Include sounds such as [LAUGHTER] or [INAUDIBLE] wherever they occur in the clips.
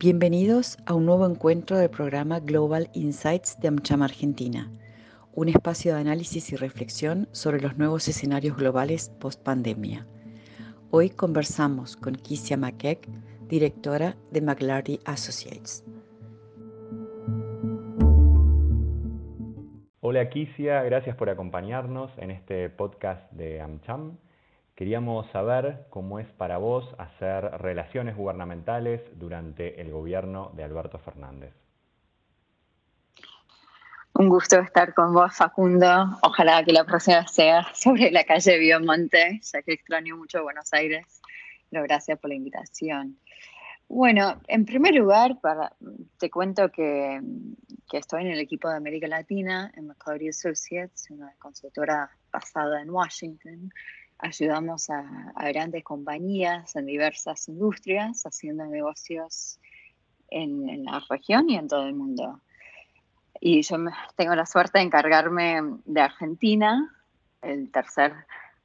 Bienvenidos a un nuevo encuentro del programa Global Insights de AmCham Argentina, un espacio de análisis y reflexión sobre los nuevos escenarios globales post-pandemia. Hoy conversamos con Kisia McKeck, directora de McLarty Associates. Hola Kisia, gracias por acompañarnos en este podcast de AmCham. Queríamos saber cómo es para vos hacer relaciones gubernamentales durante el gobierno de Alberto Fernández. Un gusto estar con vos, Facundo. Ojalá que la próxima sea sobre la calle Biomonte, ya que extraño mucho Buenos Aires. Gracias por la invitación. Bueno, en primer lugar, te cuento que, que, estoy en el equipo de América Latina en McClory Associates, una consultora basada en Washington, ayudamos a, grandes compañías en diversas industrias haciendo negocios en, la región y en todo el mundo. Y yo tengo la suerte de encargarme de Argentina, el tercer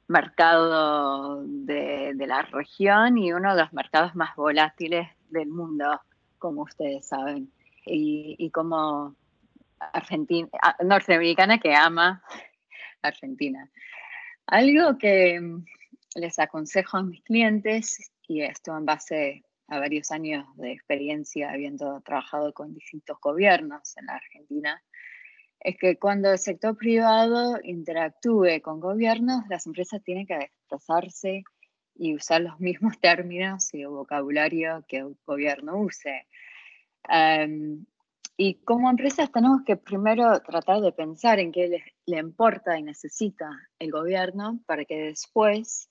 mercado de, la región y uno de los mercados más volátiles del mundo, como ustedes saben. Y, y como Argentina, norteamericana que ama Argentina. Algo que mm, les aconsejo a mis clientes, y esto en base a varios años de experiencia habiendo trabajado con distintos gobiernos en la Argentina, es que cuando el sector privado interactúe con gobiernos, las empresas tienen que desplazarse y usar los [LAUGHS] mismos términos y vocabulario que el gobierno use. Y como empresas tenemos que primero tratar de pensar en qué le, importa y necesita el gobierno para que después,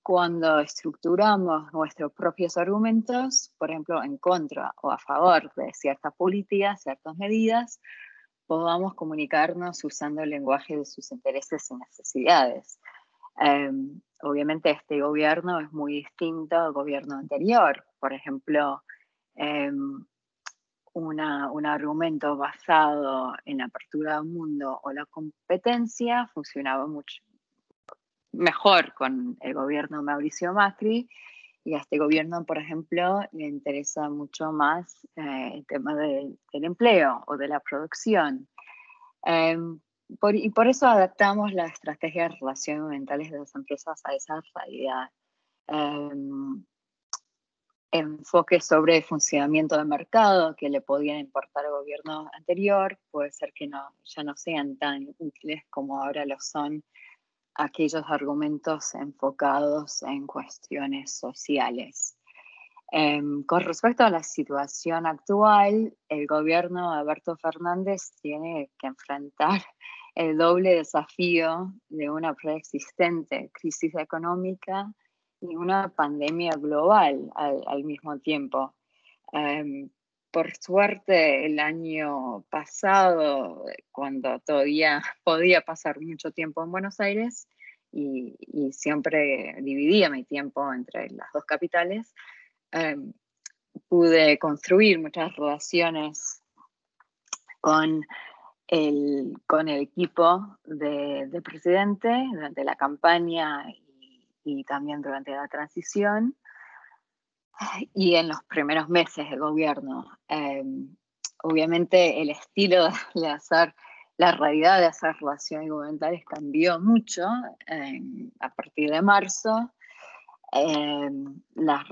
cuando estructuramos nuestros propios argumentos, por ejemplo, en contra o a favor de ciertas políticas, ciertas medidas, podamos comunicarnos usando el lenguaje de sus intereses y necesidades. Em, obviamente este gobierno es muy distinto al gobierno anterior. Por ejemplo, un argumento basado en la apertura del mundo o la competencia funcionaba mucho mejor con el gobierno Mauricio Macri y a este gobierno, por ejemplo, le interesa mucho más eh, el tema del empleo o de la producción. Em, y por eso adaptamos las estrategias de relaciones mentales de las empresas a esa realidad. Em, enfoques sobre el funcionamiento del mercado que le podían importar al gobierno anterior, puede ser que no, ya no sean tan útiles como ahora lo son aquellos argumentos enfocados en cuestiones sociales. Em, con respecto a la situación actual, el gobierno de Alberto Fernández tiene que enfrentar el doble desafío de una preexistente crisis económica y una pandemia global al, mismo tiempo. Em, por suerte, el año pasado, cuando todavía [LAUGHS] podía pasar mucho tiempo en Buenos Aires y, siempre dividía mi tiempo entre las dos capitales, em, pude construir muchas relaciones con el, con el equipo de, de presidente durante la campaña y también durante la transición y en los primeros meses del gobierno. Em, obviamente el estilo de hacer, la realidad de hacer relaciones gubernamentales cambió mucho em, a partir de marzo. Em, las,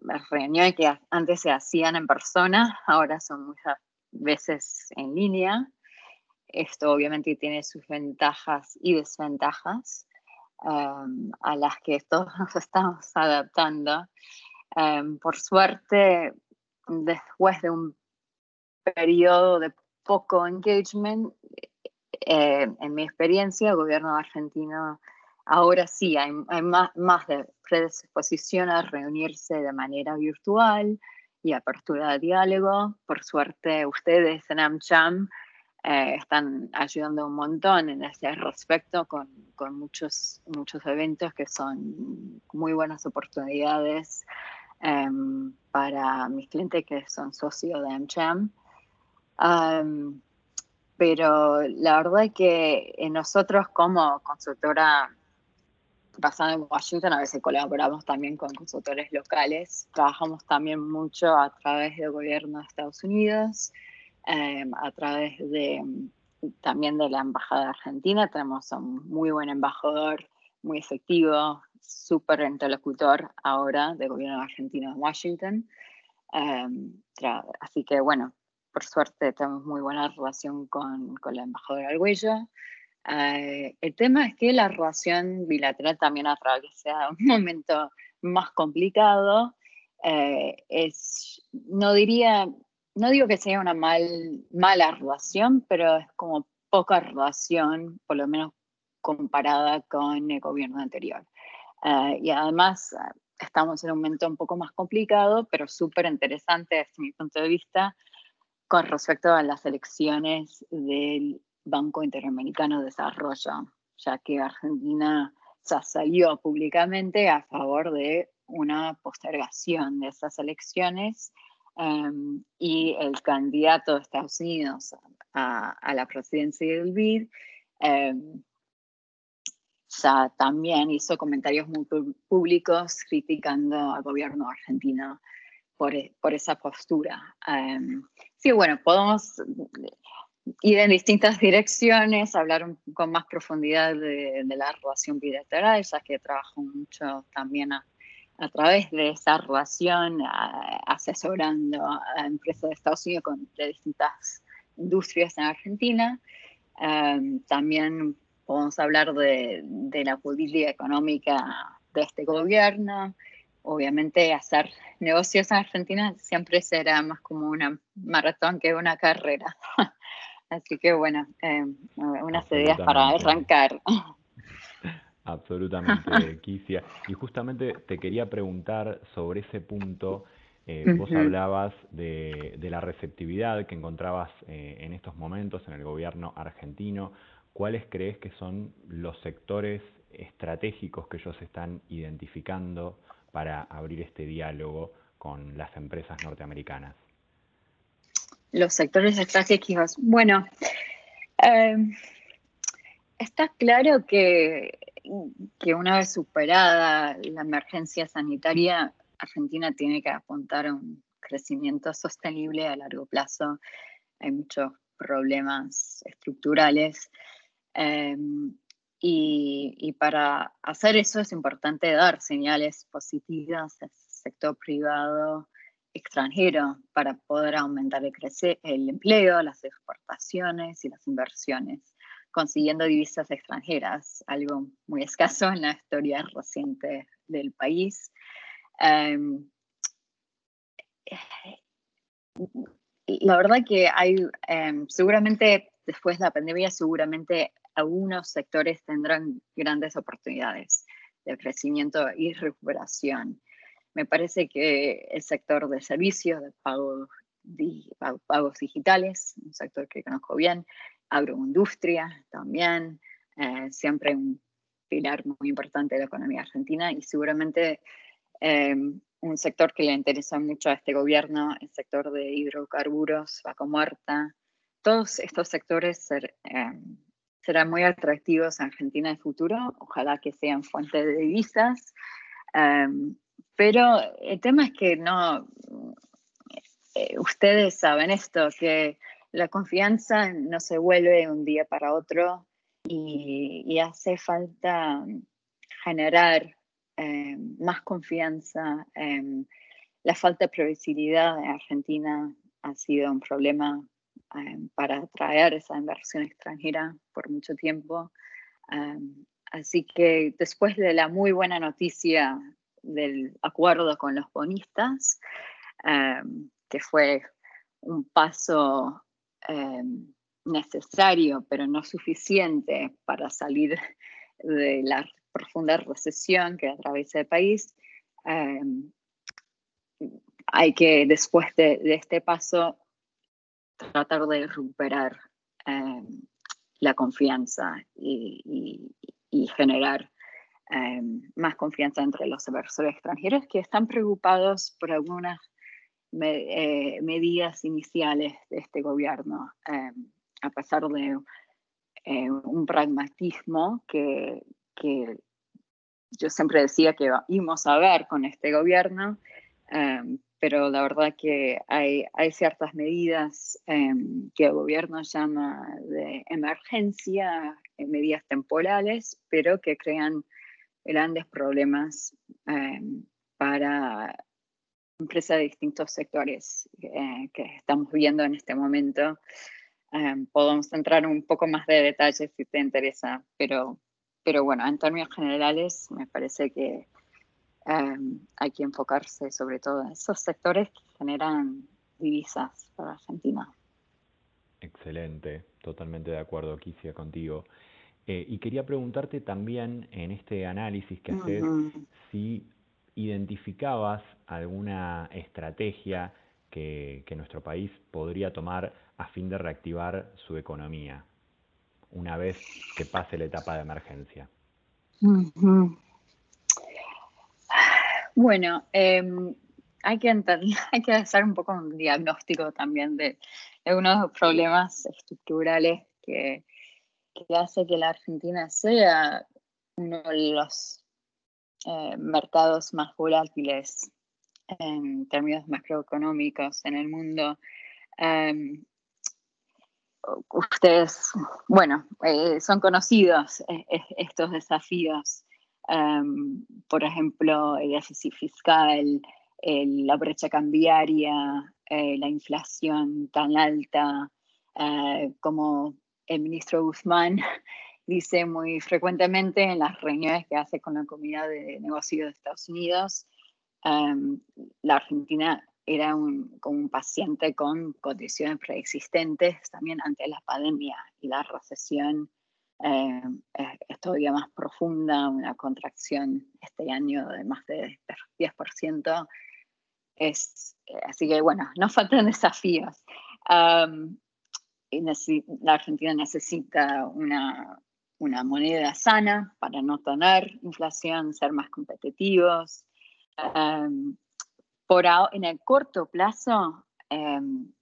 las, reuniones que antes se hacían en persona, ahora son muchas veces en línea. Esto obviamente tiene sus ventajas y desventajas. Em, a las que todos [LAUGHS] nos estamos adaptando. Em, por suerte, después de un periodo de poco engagement, eh, en mi experiencia, el gobierno argentino ahora sí hay, más, más de predisposición a reunirse de manera virtual y apertura de diálogo. Por suerte, ustedes en AmCham eh, están ayudando un montón en ese respecto con, con, muchos, muchos eventos que son muy buenas oportunidades em, para mis clientes que son socios de AmCham. pero la verdad es que nosotros como consultora basado en Washington, a veces colaboramos también con consultores locales. Trabajamos también mucho a través del gobierno de Estados Unidos, em, a través de también de la Embajada Argentina. Tenemos un muy buen embajador, muy efectivo, súper interlocutor ahora del gobierno argentino en Washington. Em, así que bueno, por suerte tenemos muy buena relación con, con la embajadora Arguello. Eh, el tema es que la relación bilateral también atraviesa un [LAUGHS] momento más complicado. Eh, es, no diría, no digo que sea una mal, mala relación, pero es como poca relación, por lo menos comparada con el gobierno anterior. Eh, y además estamos en un momento un poco más complicado, pero súper interesante desde mi punto de vista, con respecto a las elecciones del Banco Interamericano de Desarrollo, ya que Argentina ya salió públicamente a favor de una postergación de esas elecciones em, y el candidato de Estados Unidos a, la presidencia del BID em, ya también hizo comentarios muy públicos criticando al gobierno argentino por, por esa postura. Em, sí, bueno, podemos ir en distintas direcciones, hablar con más profundidad de, la relación bilateral, ya que trabajo mucho también a, través de esa relación, asesorando a empresas de Estados Unidos con de distintas industrias en Argentina. Em, también podemos hablar de, de, la política económica de este gobierno. Obviamente hacer negocios en Argentina siempre será más como una maratón que una carrera. [LAUGHS] Así que bueno, eh, unas ideas para arrancar. [LAUGHS] Absolutamente, Kisia. Y justamente te quería preguntar sobre ese punto. Eh, vos hablabas de, la receptividad que encontrabas eh, en estos momentos en el gobierno argentino. ¿Cuáles crees que son los sectores estratégicos que ellos están identificando para abrir este diálogo con las empresas norteamericanas? los sectores estratégicos. Bueno, eh, está claro que, que una vez superada la emergencia sanitaria, Argentina tiene que apuntar a un crecimiento sostenible a largo plazo. Hay muchos problemas estructurales. Y, y, para hacer eso es importante dar señales positivas al sector privado extranjero para poder aumentar el, el empleo, las exportaciones y las inversiones, consiguiendo divisas extranjeras, algo muy escaso en la historia reciente del país. Em, la verdad que hay, em, seguramente después de la pandemia, seguramente algunos sectores tendrán grandes oportunidades de crecimiento y recuperación. Me parece que el sector de servicios, de pagos, pagos digitales, un sector que conozco bien, agroindustria también, eh, siempre un pilar muy importante de la economía argentina y seguramente em, un sector que le interesa mucho a este gobierno, el sector de hidrocarburos, vaca muerta. Todos estos sectores em, serán muy atractivos en Argentina en el futuro, ojalá que sean fuente de divisas. Em, pero el tema es que no, eh, ustedes saben esto, que la confianza no se vuelve de un día para otro y, hace falta generar eh, más confianza. la falta de previsibilidad en Argentina ha sido un problema eh, para atraer esa inversión extranjera por mucho tiempo. así que después de la muy buena noticia del acuerdo con los bonistas, em, que fue un paso em, necesario, pero no suficiente para salir de la profunda recesión que atraviesa el país. Em, hay que, después de, este paso, tratar de recuperar la confianza y generar Em, más confianza entre los inversores extranjeros que están preocupados por algunas eh, medidas iniciales de este gobierno, em, a pesar de eh, un pragmatismo que, yo siempre decía que íbamos a ver con este gobierno, pero la verdad que hay, hay ciertas medidas que el gobierno llama de emergencia, medidas temporales, pero que crean grandes problemas para empresas de distintos sectores eh, que estamos viendo en este momento. Um, podemos entrar un poco más de detalles si te interesa, pero, pero bueno, en términos generales me parece que hay que enfocarse sobre todo en esos sectores que generan divisas para Argentina. Excelente, totalmente de acuerdo, Kisia, contigo. Eh, y quería preguntarte también en este análisis que haces si identificabas alguna estrategia que, nuestro país podría tomar a fin de reactivar su economía una vez que pase la etapa de emergencia. Bueno, em, [LAUGHS] hay, que hacer un poco un diagnóstico también de algunos problemas estructurales que, que hace que la Argentina sea uno de los eh, mercados más volátiles en términos macroeconómicos en el mundo. Em, ustedes, bueno, eh, son conocidos eh, estos desafíos. Em, por ejemplo, el déficit fiscal, la brecha cambiaria, la inflación tan alta, como el ministro Guzmán dice muy frecuentemente en las reuniones que hace con la comunidad de negocios de Estados Unidos, em, la Argentina era un, como un paciente con condiciones preexistentes también ante la pandemia y la recesión em, es, todavía más profunda, una contracción este año de más de 10%. Es, así que bueno, nos faltan [LAUGHS] desafíos. Um, la Argentina necesita una, una moneda sana para no tener inflación, ser más competitivos. Em, por en el corto plazo, em,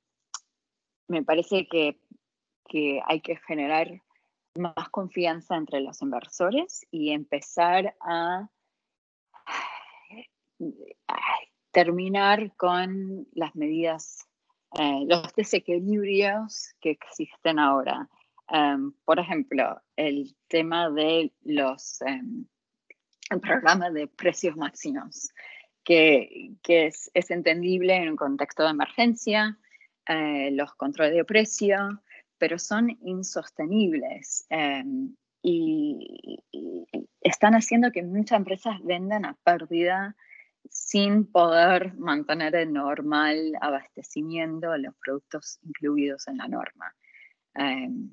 me parece que, que, hay que generar más confianza entre los inversores y empezar a, terminar con las medidas, eh, los desequilibrios que existen ahora. Em, por ejemplo, el tema de los, um, de precios máximos, que, que es, es, entendible en un contexto de emergencia, eh, los controles de precio, pero son insostenibles em, y, están haciendo que muchas empresas vendan a pérdida sin poder mantener el normal abastecimiento de los productos incluidos en la norma. Um,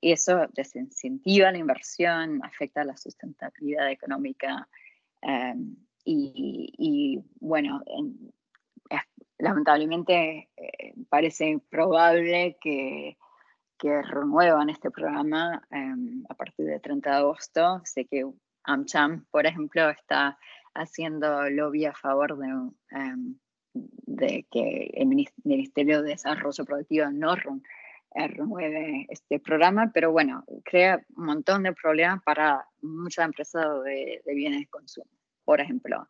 eso desincentiva la inversión, afecta la sustentabilidad económica em, y, bueno, lamentablemente eh, parece probable que, que, renuevan este programa em, a partir del 30 de agosto. Sé que AmCham, por ejemplo, está haciendo lobby a favor de, em, que el Ministerio de Desarrollo Productivo no remueve este programa, pero bueno, crea un montón de problemas para muchas empresas de, bienes de consumo. Por ejemplo,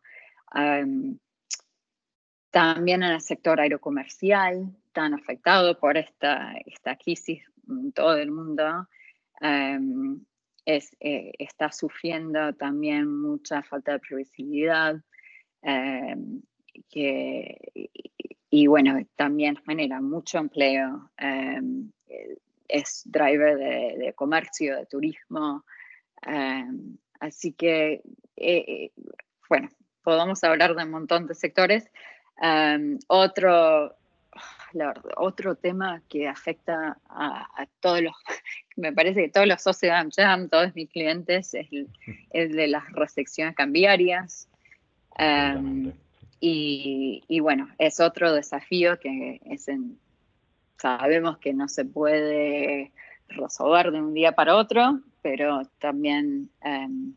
también en el sector aerocomercial, tan afectado por esta, esta crisis en todo el mundo, es, eh, está sufriendo también mucha falta de previsibilidad. que, y bueno, también genera mucho empleo, em, es driver de, comercio, de turismo, em, así que, eh, eh, bueno, podemos hablar de un montón de sectores. Em, otro, otro tema que afecta a, todos los, [LAUGHS] me parece que todos los socios de AmCham, todos mis clientes, es el, [LAUGHS] de las restricciones cambiarias. Y, bueno, es otro desafío que es en, sabemos que no se puede resolver de un día para otro, pero también em,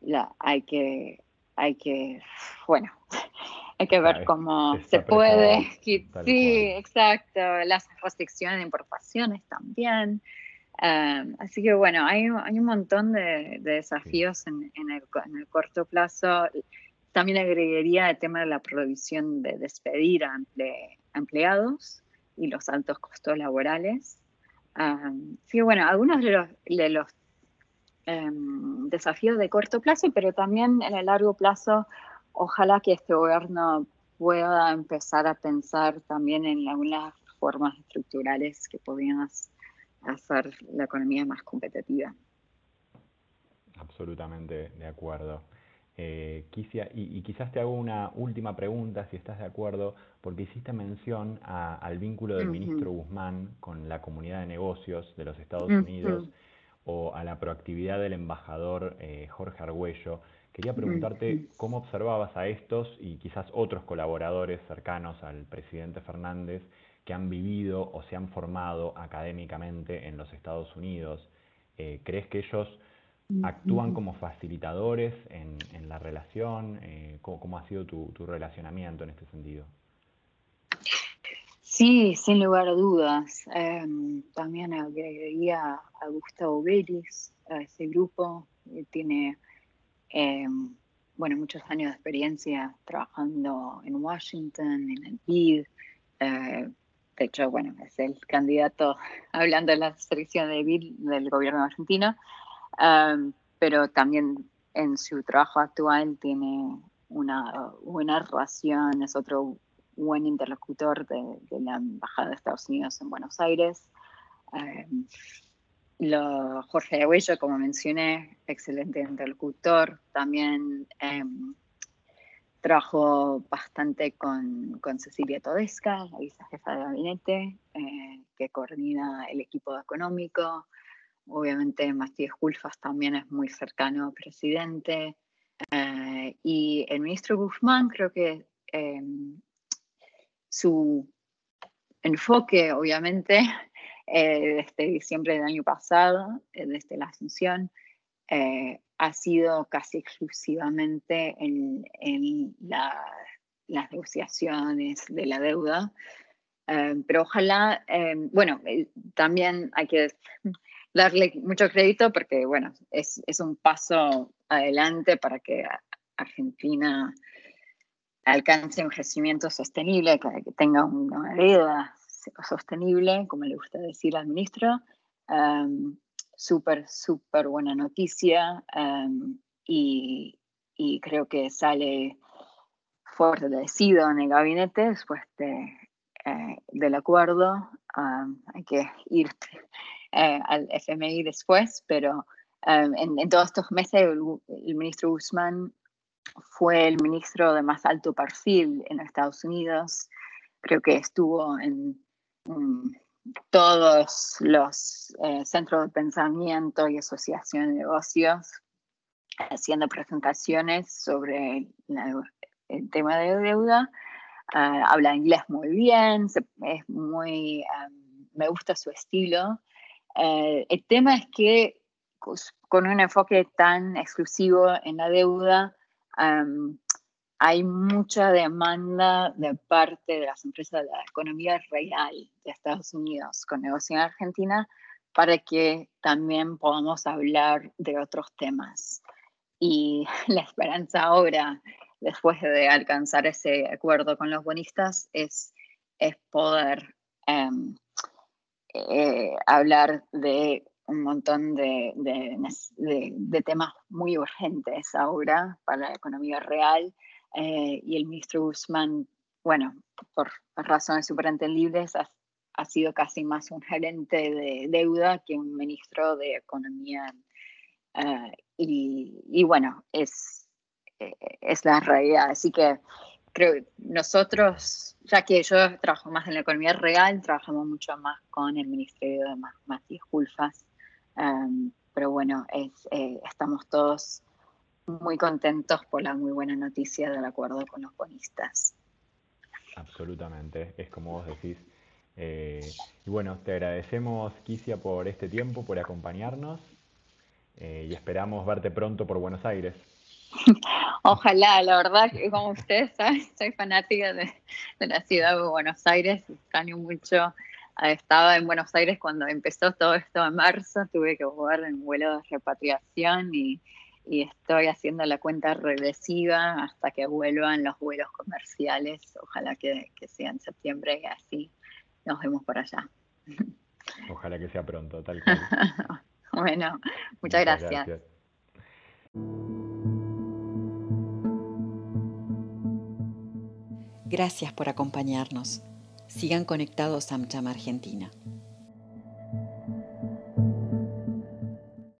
la, hay que, hay que, bueno, [LAUGHS] hay que ver cómo se puede. [LAUGHS] Sí, exacto. Las restricciones de importaciones también. Em, así que bueno, hay, hay un montón de, desafíos en, en, el, en, el, corto plazo. También agregaría el tema de la prohibición de despedir a empleados y los altos costos laborales. Um, sí, bueno, algunos de los, de los em, desafíos de corto plazo, pero también en el largo plazo, ojalá que este gobierno pueda empezar a pensar también en algunas formas estructurales que podrían hacer la economía más competitiva. Absolutamente de acuerdo. Eh, y, quizás te hago una última pregunta, si estás de acuerdo, porque hiciste mención al vínculo del ministro Guzmán con la comunidad de negocios de los Estados Unidos o a la proactividad del embajador eh, Jorge Argüello. Quería preguntarte cómo observabas a estos y quizás otros colaboradores cercanos al presidente Fernández que han vivido o se han formado académicamente en los Estados Unidos. Eh, ¿Crees que ellos actúan como facilitadores en, la relación? Eh, ¿cómo, ha sido tu, relacionamiento en este sentido? Sí, sin lugar a dudas. Em, también agregaría a Gustavo Vélez, a ese grupo, tiene em, bueno, muchos años de experiencia trabajando en Washington, en el PID. Eh, de hecho, bueno, es el candidato [LAUGHS] hablando de la selección de BID del gobierno argentino pero también en su trabajo actual tiene una buena relación, es otro buen interlocutor de, la Embajada de Estados Unidos en Buenos Aires. lo, Jorge Aguello, como mencioné, excelente interlocutor. También em, trabajó bastante con, con, Cecilia Todesca, la vicejefa de gabinete, eh, que coordina el equipo económico. Obviamente Matías Culfas también es muy cercano al presidente. Eh, y el ministro Guzmán creo que em, su enfoque, obviamente, [LAUGHS] eh, desde diciembre del año pasado, eh, desde la Asunción, ha sido casi exclusivamente en, las negociaciones de la deuda. pero ojalá, bueno, también hay que [LAUGHS] darle mucho crédito porque, bueno, es, es un paso adelante para que Argentina alcance un crecimiento sostenible, que, tenga una deuda sostenible, como le gusta decir al ministro. súper, súper buena noticia y, y, creo que sale fortalecido en el gabinete después de, eh, del acuerdo. hay que ir eh, al FMI después, pero um, en, todos estos meses el, ministro Guzmán fue el ministro de más alto perfil en Estados Unidos. Creo que estuvo en, todos los eh, centros de pensamiento y asociación de negocios haciendo presentaciones sobre el tema de deuda. Ah, habla inglés muy bien, es muy, um, me gusta su estilo eh, el tema es que con un enfoque tan exclusivo en la deuda, hay mucha demanda de parte de las empresas de la economía real de Estados Unidos con negocio en Argentina para que también podamos hablar de otros temas. Y [LAUGHS] la esperanza ahora, después de alcanzar ese acuerdo con los bonistas, es, es poder eh, hablar de un montón de, de, temas muy urgentes ahora para la economía real. Eh, y el ministro Guzmán, bueno, por razones entendibles, ha, ha, sido casi más un gerente de deuda que un ministro de economía. Eh, y, y, bueno, es, es la realidad. Así que creo que nosotros, ya que yo trabajo más en la economía real, trabajamos mucho más con el Ministerio de Matías Culfas. Um, pero bueno, es, eh, estamos todos muy contentos por la muy buena noticia del acuerdo con los bonistas. Absolutamente, es como vos decís. Eh, y bueno, te agradecemos, Kisia, por este tiempo, por acompañarnos eh, y esperamos verte pronto por Buenos Aires. [LAUGHS] Ojalá, la verdad que como ustedes saben, soy fanática de, la ciudad de Buenos Aires, extraño mucho estaba en Buenos Aires cuando empezó todo esto en marzo, tuve que jugar en vuelo de repatriación y, estoy haciendo la cuenta regresiva hasta que vuelvan los vuelos comerciales, ojalá que, sea en septiembre y así nos vemos por allá. Ojalá que sea pronto, tal cual. [LAUGHS] bueno, muchas, gracias. Gracias por acompañarnos. Sigan conectados a AmCham Argentina.